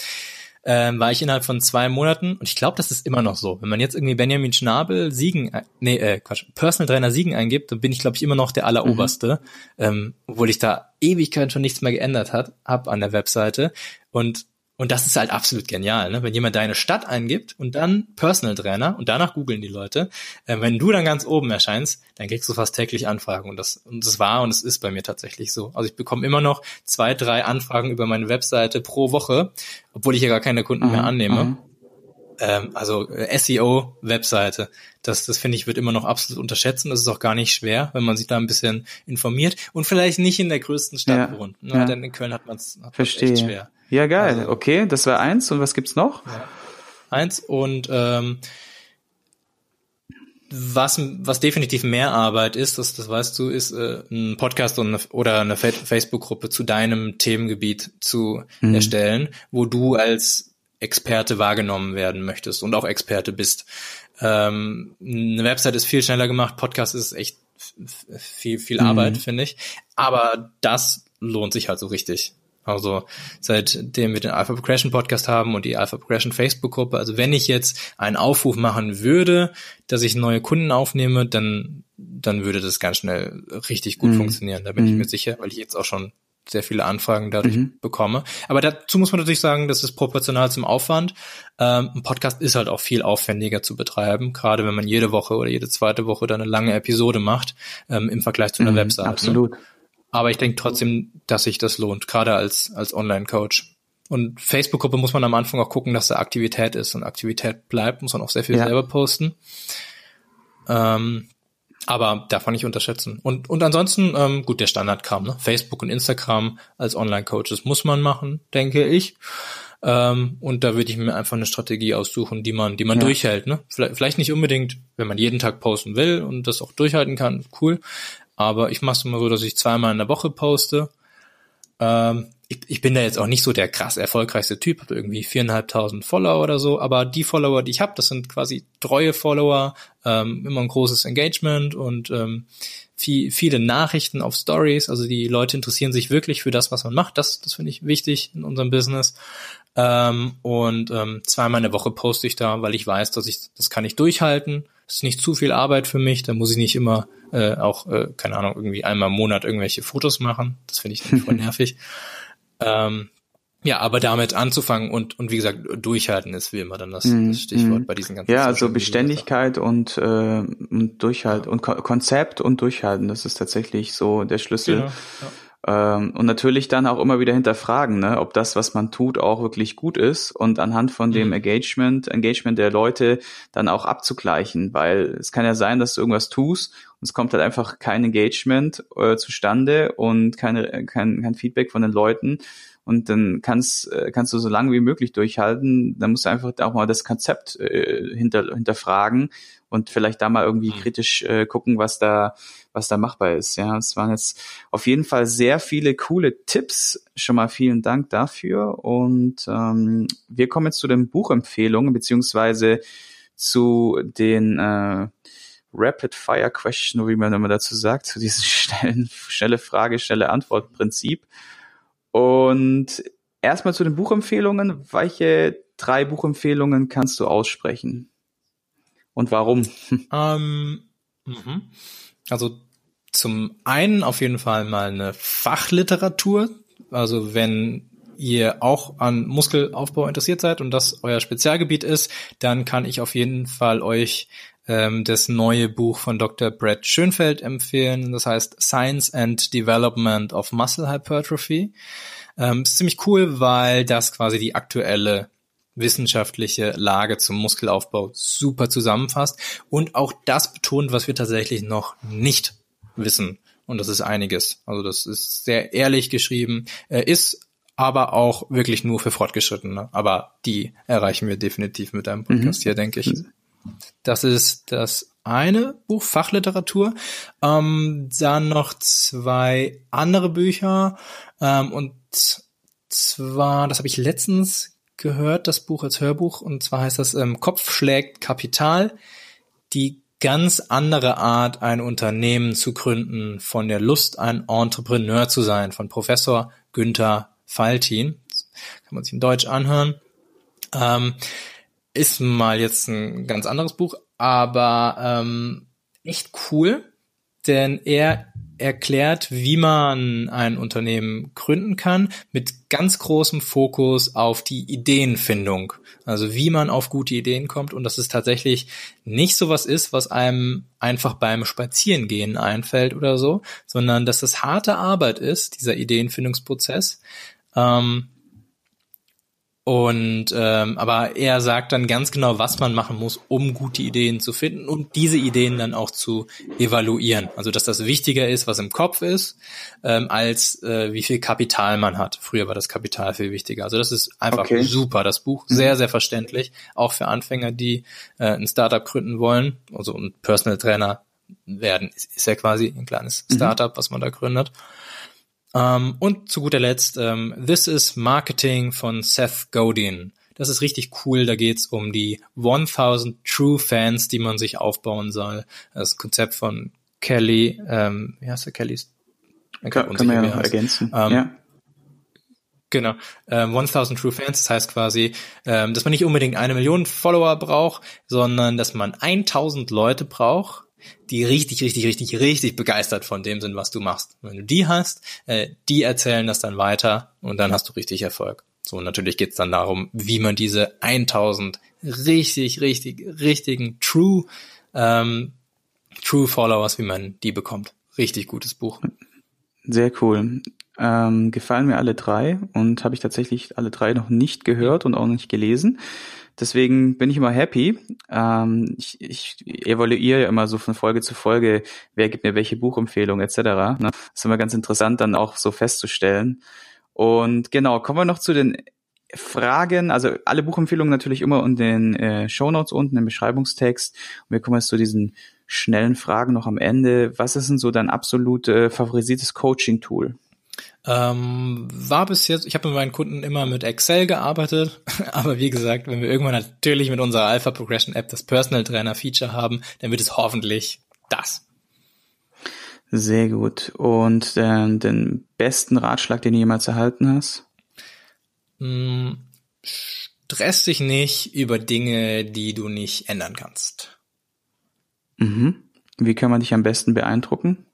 [SPEAKER 2] ähm, war ich innerhalb von zwei Monaten, und ich glaube, das ist immer noch so. Wenn man jetzt irgendwie Benjamin Schnabel Siegen, äh, nee, äh, Quatsch, Personal Trainer Siegen eingibt, dann bin ich, glaube ich, immer noch der Alleroberste, mhm. ähm, obwohl ich da Ewigkeit schon nichts mehr geändert hat, hab an der Webseite. Und und das ist halt absolut genial, ne? wenn jemand deine Stadt eingibt und dann Personal Trainer und danach googeln die Leute. Äh, wenn du dann ganz oben erscheinst, dann kriegst du fast täglich Anfragen und das, und das war und es ist bei mir tatsächlich so. Also ich bekomme immer noch zwei, drei Anfragen über meine Webseite pro Woche, obwohl ich ja gar keine Kunden mhm, mehr annehme. Mhm. Ähm, also äh, SEO-Webseite, das, das finde ich, wird immer noch absolut unterschätzt und das ist auch gar nicht schwer, wenn man sich da ein bisschen informiert und vielleicht nicht in der größten Stadt ja, wohnt. Ne? Ja. Denn in Köln hat man es echt schwer.
[SPEAKER 1] Ja, geil. Also, okay, das war eins. Und was gibt's noch? Ja.
[SPEAKER 2] Eins und ähm, was, was definitiv mehr Arbeit ist, das, das weißt du, ist äh, ein Podcast und eine, oder eine Facebook-Gruppe zu deinem Themengebiet zu mhm. erstellen, wo du als Experte wahrgenommen werden möchtest und auch Experte bist. Ähm, eine Website ist viel schneller gemacht, Podcast ist echt viel, viel Arbeit, mhm. finde ich. Aber das lohnt sich halt so richtig. Also seitdem wir den Alpha Progression Podcast haben und die Alpha Progression Facebook Gruppe, also wenn ich jetzt einen Aufruf machen würde, dass ich neue Kunden aufnehme, dann dann würde das ganz schnell richtig gut mhm. funktionieren. Da bin mhm. ich mir sicher, weil ich jetzt auch schon sehr viele Anfragen dadurch mhm. bekomme. Aber dazu muss man natürlich sagen, das ist proportional zum Aufwand. Ähm, ein Podcast ist halt auch viel aufwendiger zu betreiben, gerade wenn man jede Woche oder jede zweite Woche dann eine lange Episode macht ähm, im Vergleich zu einer mhm, Webseite.
[SPEAKER 1] Absolut. Ne?
[SPEAKER 2] Aber ich denke trotzdem, dass sich das lohnt, gerade als, als Online-Coach. Und Facebook-Gruppe muss man am Anfang auch gucken, dass da Aktivität ist und Aktivität bleibt, muss man auch sehr viel ja. selber posten. Ähm, aber darf man nicht unterschätzen. Und, und ansonsten, ähm, gut, der Standard kam, ne? Facebook und Instagram als Online-Coaches muss man machen, denke ich. Ähm, und da würde ich mir einfach eine Strategie aussuchen, die man, die man ja. durchhält. Ne? Vielleicht, vielleicht nicht unbedingt, wenn man jeden Tag posten will und das auch durchhalten kann, cool. Aber ich mache es immer so, dass ich zweimal in der Woche poste. Ähm, ich, ich bin da jetzt auch nicht so der krass erfolgreichste Typ, habe irgendwie viereinhalbtausend Follower oder so, aber die Follower, die ich habe, das sind quasi treue Follower, ähm, immer ein großes Engagement und ähm, viel, viele Nachrichten auf Stories. Also die Leute interessieren sich wirklich für das, was man macht. Das, das finde ich wichtig in unserem Business. Ähm, und ähm, zweimal in der Woche poste ich da, weil ich weiß, dass ich das kann ich durchhalten. Das ist nicht zu viel Arbeit für mich. Da muss ich nicht immer äh, auch, äh, keine Ahnung, irgendwie einmal im Monat irgendwelche Fotos machen. Das finde ich voll nervig. Ähm, ja, aber damit anzufangen und, und wie gesagt, durchhalten ist wie immer dann das, mm, das Stichwort mm. bei diesen ganzen
[SPEAKER 1] Ja, also Beständigkeit und, äh, und Durchhalten ja. und Ko Konzept und Durchhalten, das ist tatsächlich so der Schlüssel. Genau, ja. Ähm, und natürlich dann auch immer wieder hinterfragen, ne, ob das, was man tut, auch wirklich gut ist und anhand von dem mhm. Engagement, Engagement der Leute dann auch abzugleichen, weil es kann ja sein, dass du irgendwas tust und es kommt halt einfach kein Engagement äh, zustande und keine, kein, kein Feedback von den Leuten und dann kannst, äh, kannst du so lange wie möglich durchhalten. Dann musst du einfach auch mal das Konzept äh, hinter, hinterfragen und vielleicht da mal irgendwie mhm. kritisch äh, gucken, was da, was da machbar ist. Ja, es waren jetzt auf jeden Fall sehr viele coole Tipps. Schon mal vielen Dank dafür. Und ähm, wir kommen jetzt zu den Buchempfehlungen beziehungsweise zu den äh, Rapid Fire Question, wie man immer dazu sagt, zu diesem schnellen, schnelle Frage, schnelle Antwort Prinzip. Und erstmal zu den Buchempfehlungen. Welche drei Buchempfehlungen kannst du aussprechen? Und warum?
[SPEAKER 2] Ähm, mh. Also zum einen auf jeden Fall mal eine Fachliteratur. Also wenn ihr auch an Muskelaufbau interessiert seid und das euer Spezialgebiet ist, dann kann ich auf jeden Fall euch ähm, das neue Buch von Dr. Brett Schönfeld empfehlen. Das heißt Science and Development of Muscle Hypertrophy. Ähm, ist ziemlich cool, weil das quasi die aktuelle wissenschaftliche Lage zum Muskelaufbau super zusammenfasst und auch das betont, was wir tatsächlich noch nicht wissen. Und das ist einiges. Also das ist sehr ehrlich geschrieben, äh, ist aber auch wirklich nur für Fortgeschrittene. Aber die erreichen wir definitiv mit einem Podcast mhm. hier, denke ich. Das ist das eine Buch, Fachliteratur. Ähm, dann noch zwei andere Bücher. Ähm, und zwar, das habe ich letztens gehört, das Buch als Hörbuch. Und zwar heißt das ähm, Kopf schlägt Kapital. Die ganz andere Art, ein Unternehmen zu gründen, von der Lust, ein Entrepreneur zu sein, von Professor Günther Faltin. kann man sich in Deutsch anhören. Ähm, ist mal jetzt ein ganz anderes Buch, aber ähm, echt cool, denn er erklärt, wie man ein Unternehmen gründen kann, mit ganz großem Fokus auf die Ideenfindung. Also wie man auf gute Ideen kommt und dass es tatsächlich nicht so was ist, was einem einfach beim Spazierengehen einfällt oder so, sondern dass es harte Arbeit ist, dieser Ideenfindungsprozess. Ähm, und ähm, aber er sagt dann ganz genau, was man machen muss, um gute Ideen zu finden und diese Ideen dann auch zu evaluieren. Also dass das wichtiger ist, was im Kopf ist, ähm, als äh, wie viel Kapital man hat. Früher war das Kapital viel wichtiger. Also das ist einfach okay. super. Das Buch mhm. sehr sehr verständlich, auch für Anfänger, die äh, ein Startup gründen wollen, also ein Personal Trainer werden, ist, ist ja quasi ein kleines mhm. Startup, mhm. was man da gründet. Um, ähm, und zu guter Letzt um, ähm, This is Marketing von Seth Godin. Das ist richtig cool. Da geht's um die 1000 True Fans, die man sich aufbauen soll. Das Konzept von Kelly, ähm, wie heißt der Kelly?
[SPEAKER 1] Kann, kann man ja noch ergänzen. Um, ja.
[SPEAKER 2] Genau, ähm, 1000 True Fans, das heißt quasi, ähm, dass man nicht unbedingt eine Million Follower braucht, sondern dass man 1000 Leute braucht, die richtig, richtig, richtig, richtig begeistert von dem sind, was du machst. wenn du die hast, äh, die erzählen das dann weiter und dann hast du richtig Erfolg. So, natürlich geht's dann darum, wie man diese 1000 richtig, richtig, richtigen True, ähm, True Followers, wie man die bekommt. Richtig gutes Buch.
[SPEAKER 1] Sehr cool. Ähm, gefallen mir alle drei und habe ich tatsächlich alle drei noch nicht gehört und auch nicht gelesen. Deswegen bin ich immer happy. Ähm, ich, ich evaluiere ja immer so von Folge zu Folge, wer gibt mir welche Buchempfehlung etc. Ne? Das ist immer ganz interessant, dann auch so festzustellen. Und genau, kommen wir noch zu den Fragen, also alle Buchempfehlungen natürlich immer in den äh, Show Notes unten im Beschreibungstext. Und wir kommen jetzt zu diesen schnellen Fragen noch am Ende. Was ist denn so dein absolut äh, favorisiertes Coaching-Tool?
[SPEAKER 2] Ähm, war bis jetzt, ich habe mit meinen Kunden immer mit Excel gearbeitet, aber wie gesagt, wenn wir irgendwann natürlich mit unserer Alpha Progression App das Personal Trainer Feature haben, dann wird es hoffentlich das.
[SPEAKER 1] Sehr gut. Und äh, den besten Ratschlag, den du jemals erhalten hast?
[SPEAKER 2] Mm, stress dich nicht über Dinge, die du nicht ändern kannst.
[SPEAKER 1] Mhm. Wie kann man dich am besten beeindrucken?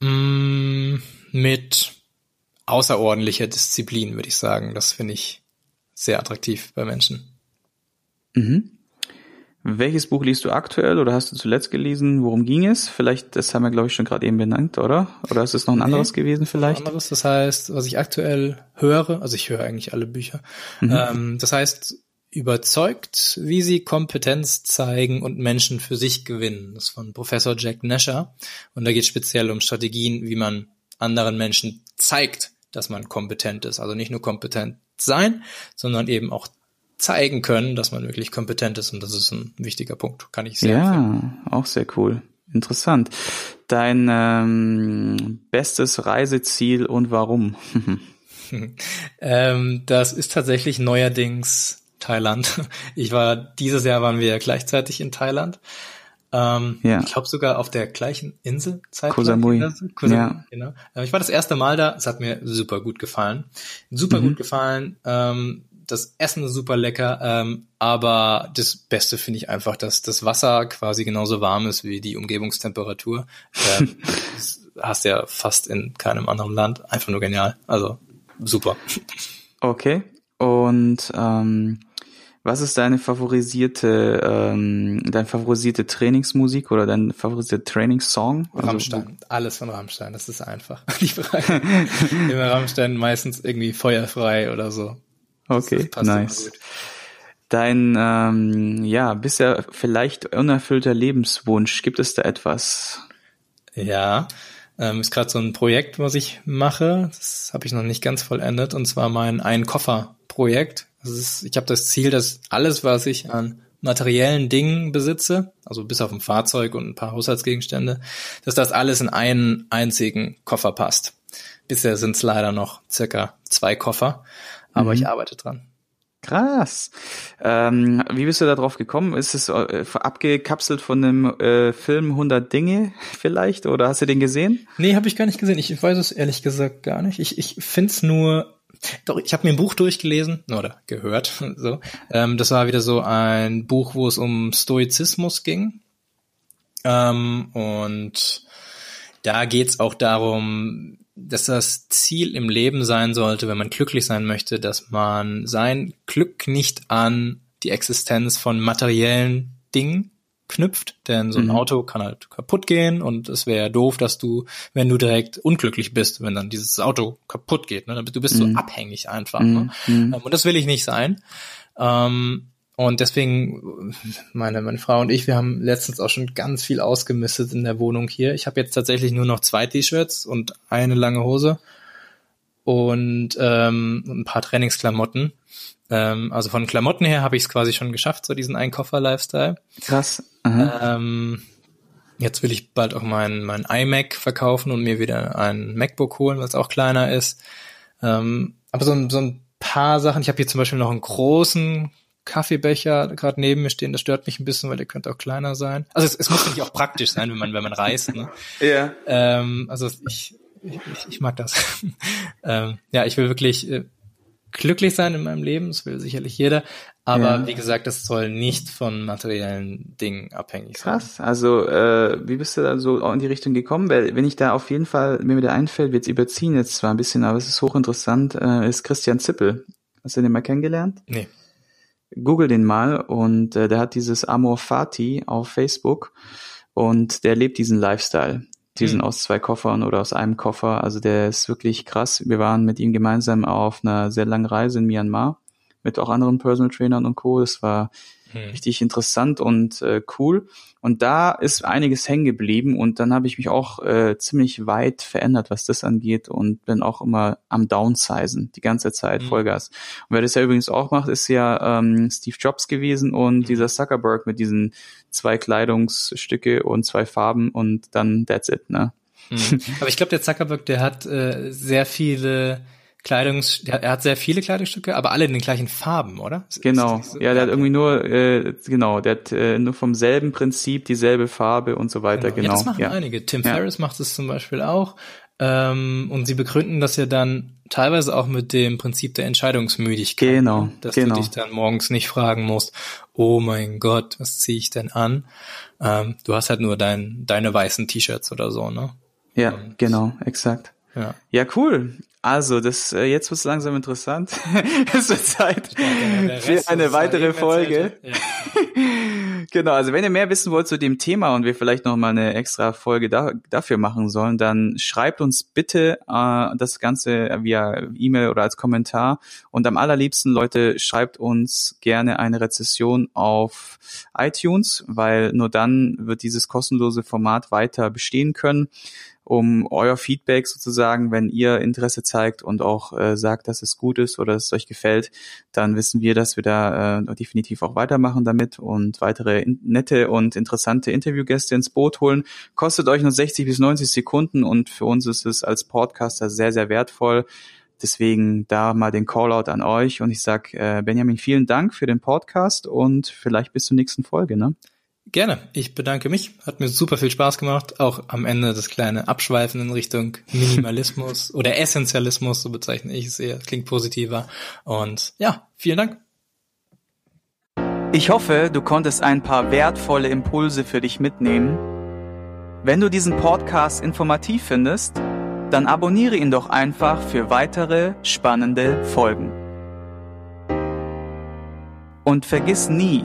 [SPEAKER 2] Mm, mit außerordentlicher Disziplin, würde ich sagen. Das finde ich sehr attraktiv bei Menschen.
[SPEAKER 1] Mhm. Welches Buch liest du aktuell oder hast du zuletzt gelesen? Worum ging es? Vielleicht, das haben wir, glaube ich, schon gerade eben benannt, oder? Oder ist es noch ein nee, anderes gewesen vielleicht?
[SPEAKER 2] Ein anderes, das heißt, was ich aktuell höre, also ich höre eigentlich alle Bücher, mhm. ähm, das heißt, überzeugt, wie sie Kompetenz zeigen und Menschen für sich gewinnen. Das ist von Professor Jack Nasher. Und da geht es speziell um Strategien, wie man anderen Menschen zeigt, dass man kompetent ist. Also nicht nur kompetent sein, sondern eben auch zeigen können, dass man wirklich kompetent ist. Und das ist ein wichtiger Punkt, kann ich sehr
[SPEAKER 1] Ja, empfehlen. auch sehr cool. Interessant. Dein ähm, bestes Reiseziel und warum?
[SPEAKER 2] ähm, das ist tatsächlich neuerdings Thailand. Ich war dieses Jahr waren wir ja gleichzeitig in Thailand. Ähm, ja. Ich glaube sogar auf der gleichen Insel.
[SPEAKER 1] Koh Samui.
[SPEAKER 2] ja. genau. Äh, ich war das erste Mal da. Es hat mir super gut gefallen. Super mhm. gut gefallen. Ähm, das Essen ist super lecker, ähm, aber das Beste finde ich einfach, dass das Wasser quasi genauso warm ist wie die Umgebungstemperatur. Ähm, das hast ja fast in keinem anderen Land. Einfach nur genial. Also super.
[SPEAKER 1] Okay. Und ähm, was ist deine favorisierte, ähm, dein favorisierte Trainingsmusik oder dein favorisierter Trainingssong?
[SPEAKER 2] Also, Rammstein, alles von Rammstein, das ist einfach. Die Frage. Immer Rammstein meistens irgendwie feuerfrei oder so.
[SPEAKER 1] Okay, nice. Dein, ähm, ja, bisher vielleicht unerfüllter Lebenswunsch, gibt es da etwas?
[SPEAKER 2] Ja, ähm, ist gerade so ein Projekt, was ich mache. Das habe ich noch nicht ganz vollendet, und zwar mein Ein-Koffer-Projekt das ist, ich habe das Ziel, dass alles, was ich an materiellen Dingen besitze, also bis auf ein Fahrzeug und ein paar Haushaltsgegenstände, dass das alles in einen einzigen Koffer passt. Bisher sind es leider noch circa zwei Koffer. aber mhm. ich arbeite dran.
[SPEAKER 1] Krass. Ähm, wie bist du da drauf gekommen? Ist es äh, abgekapselt von einem äh, Film 100 Dinge vielleicht oder hast du den gesehen?
[SPEAKER 2] Nee, habe ich gar nicht gesehen. Ich weiß es ehrlich gesagt gar nicht. Ich, ich find's nur doch, ich habe mir ein Buch durchgelesen oder gehört. So, ähm, das war wieder so ein Buch, wo es um Stoizismus ging. Ähm, und da geht's auch darum, dass das Ziel im Leben sein sollte, wenn man glücklich sein möchte, dass man sein Glück nicht an die Existenz von materiellen Dingen knüpft, denn so ein mhm. Auto kann halt kaputt gehen und es wäre doof, dass du, wenn du direkt unglücklich bist, wenn dann dieses Auto kaputt geht, ne? du bist mhm. so abhängig einfach. Ne? Mhm. Ähm, und das will ich nicht sein. Ähm, und deswegen, meine, meine Frau und ich, wir haben letztens auch schon ganz viel ausgemistet in der Wohnung hier. Ich habe jetzt tatsächlich nur noch zwei T-Shirts und eine lange Hose und ähm, ein paar Trainingsklamotten. Ähm, also von Klamotten her habe ich es quasi schon geschafft, so diesen Einkoffer-Lifestyle.
[SPEAKER 1] Krass.
[SPEAKER 2] Ähm, jetzt will ich bald auch mein, mein iMac verkaufen und mir wieder ein MacBook holen, was auch kleiner ist. Ähm, aber so, so ein paar Sachen. Ich habe hier zum Beispiel noch einen großen Kaffeebecher gerade neben mir stehen. Das stört mich ein bisschen, weil der könnte auch kleiner sein. Also es, es muss natürlich auch praktisch sein, wenn man wenn man reist. Ne?
[SPEAKER 1] Ja.
[SPEAKER 2] Ähm, also ich, ich, ich mag das. ähm, ja, ich will wirklich äh, glücklich sein in meinem Leben, das will sicherlich jeder, aber ja. wie gesagt, das soll nicht von materiellen Dingen abhängig
[SPEAKER 1] sein. Krass, also äh, wie bist du da so in die Richtung gekommen? Weil wenn ich da auf jeden Fall, mir wieder einfällt, wird es überziehen jetzt zwar ein bisschen, aber es ist hochinteressant, äh, ist Christian Zippel. Hast du den mal kennengelernt?
[SPEAKER 2] Nee.
[SPEAKER 1] Google den mal und äh, der hat dieses Amor Fati auf Facebook und der lebt diesen Lifestyle. Diesen hm. aus zwei Koffern oder aus einem Koffer. Also der ist wirklich krass. Wir waren mit ihm gemeinsam auf einer sehr langen Reise in Myanmar mit auch anderen Personal Trainern und Co. Das war hm. richtig interessant und äh, cool. Und da ist einiges hängen geblieben und dann habe ich mich auch äh, ziemlich weit verändert, was das angeht und bin auch immer am Downsizen, die ganze Zeit, hm. Vollgas. Und wer das ja übrigens auch macht, ist ja ähm, Steve Jobs gewesen und hm. dieser Zuckerberg mit diesen zwei Kleidungsstücke und zwei Farben und dann that's it, ne?
[SPEAKER 2] Hm. Aber ich glaube, der Zuckerberg, der hat äh, sehr viele Kleidungs, er hat sehr viele Kleidungsstücke, aber alle in den gleichen Farben, oder?
[SPEAKER 1] Genau. So? Ja, der hat irgendwie nur, äh, genau, der hat äh, nur vom selben Prinzip dieselbe Farbe und so weiter, genau. genau. Ja,
[SPEAKER 2] das machen ja. einige. Tim ja. Ferriss macht es zum Beispiel auch. Ähm, und sie begründen das ja dann teilweise auch mit dem Prinzip der Entscheidungsmüdigkeit.
[SPEAKER 1] Genau.
[SPEAKER 2] Ne? Dass
[SPEAKER 1] genau.
[SPEAKER 2] du dich dann morgens nicht fragen musst, oh mein Gott, was ziehe ich denn an? Ähm, du hast halt nur dein, deine weißen T-Shirts oder so, ne?
[SPEAKER 1] Ja, und, genau, exakt.
[SPEAKER 2] Ja.
[SPEAKER 1] ja, cool. Also, das äh, jetzt wird es langsam interessant. es wird Zeit für eine weitere Folge. Ja. genau, also wenn ihr mehr wissen wollt zu dem Thema und wir vielleicht noch mal eine extra Folge da, dafür machen sollen, dann schreibt uns bitte äh, das Ganze via E-Mail oder als Kommentar. Und am allerliebsten, Leute, schreibt uns gerne eine Rezession auf iTunes, weil nur dann wird dieses kostenlose Format weiter bestehen können um euer Feedback sozusagen, wenn ihr Interesse zeigt und auch äh, sagt, dass es gut ist oder dass es euch gefällt, dann wissen wir, dass wir da äh, definitiv auch weitermachen damit und weitere nette und interessante Interviewgäste ins Boot holen. Kostet euch nur 60 bis 90 Sekunden und für uns ist es als Podcaster sehr, sehr wertvoll. Deswegen da mal den Callout an euch und ich sag äh, Benjamin, vielen Dank für den Podcast und vielleicht bis zur nächsten Folge. Ne?
[SPEAKER 2] Gerne. Ich bedanke mich. Hat mir super viel Spaß gemacht. Auch am Ende das kleine Abschweifen in Richtung Minimalismus oder Essentialismus, so bezeichne ich es eher. Klingt positiver. Und ja, vielen Dank.
[SPEAKER 1] Ich hoffe, du konntest ein paar wertvolle Impulse für dich mitnehmen. Wenn du diesen Podcast informativ findest, dann abonniere ihn doch einfach für weitere spannende Folgen. Und vergiss nie,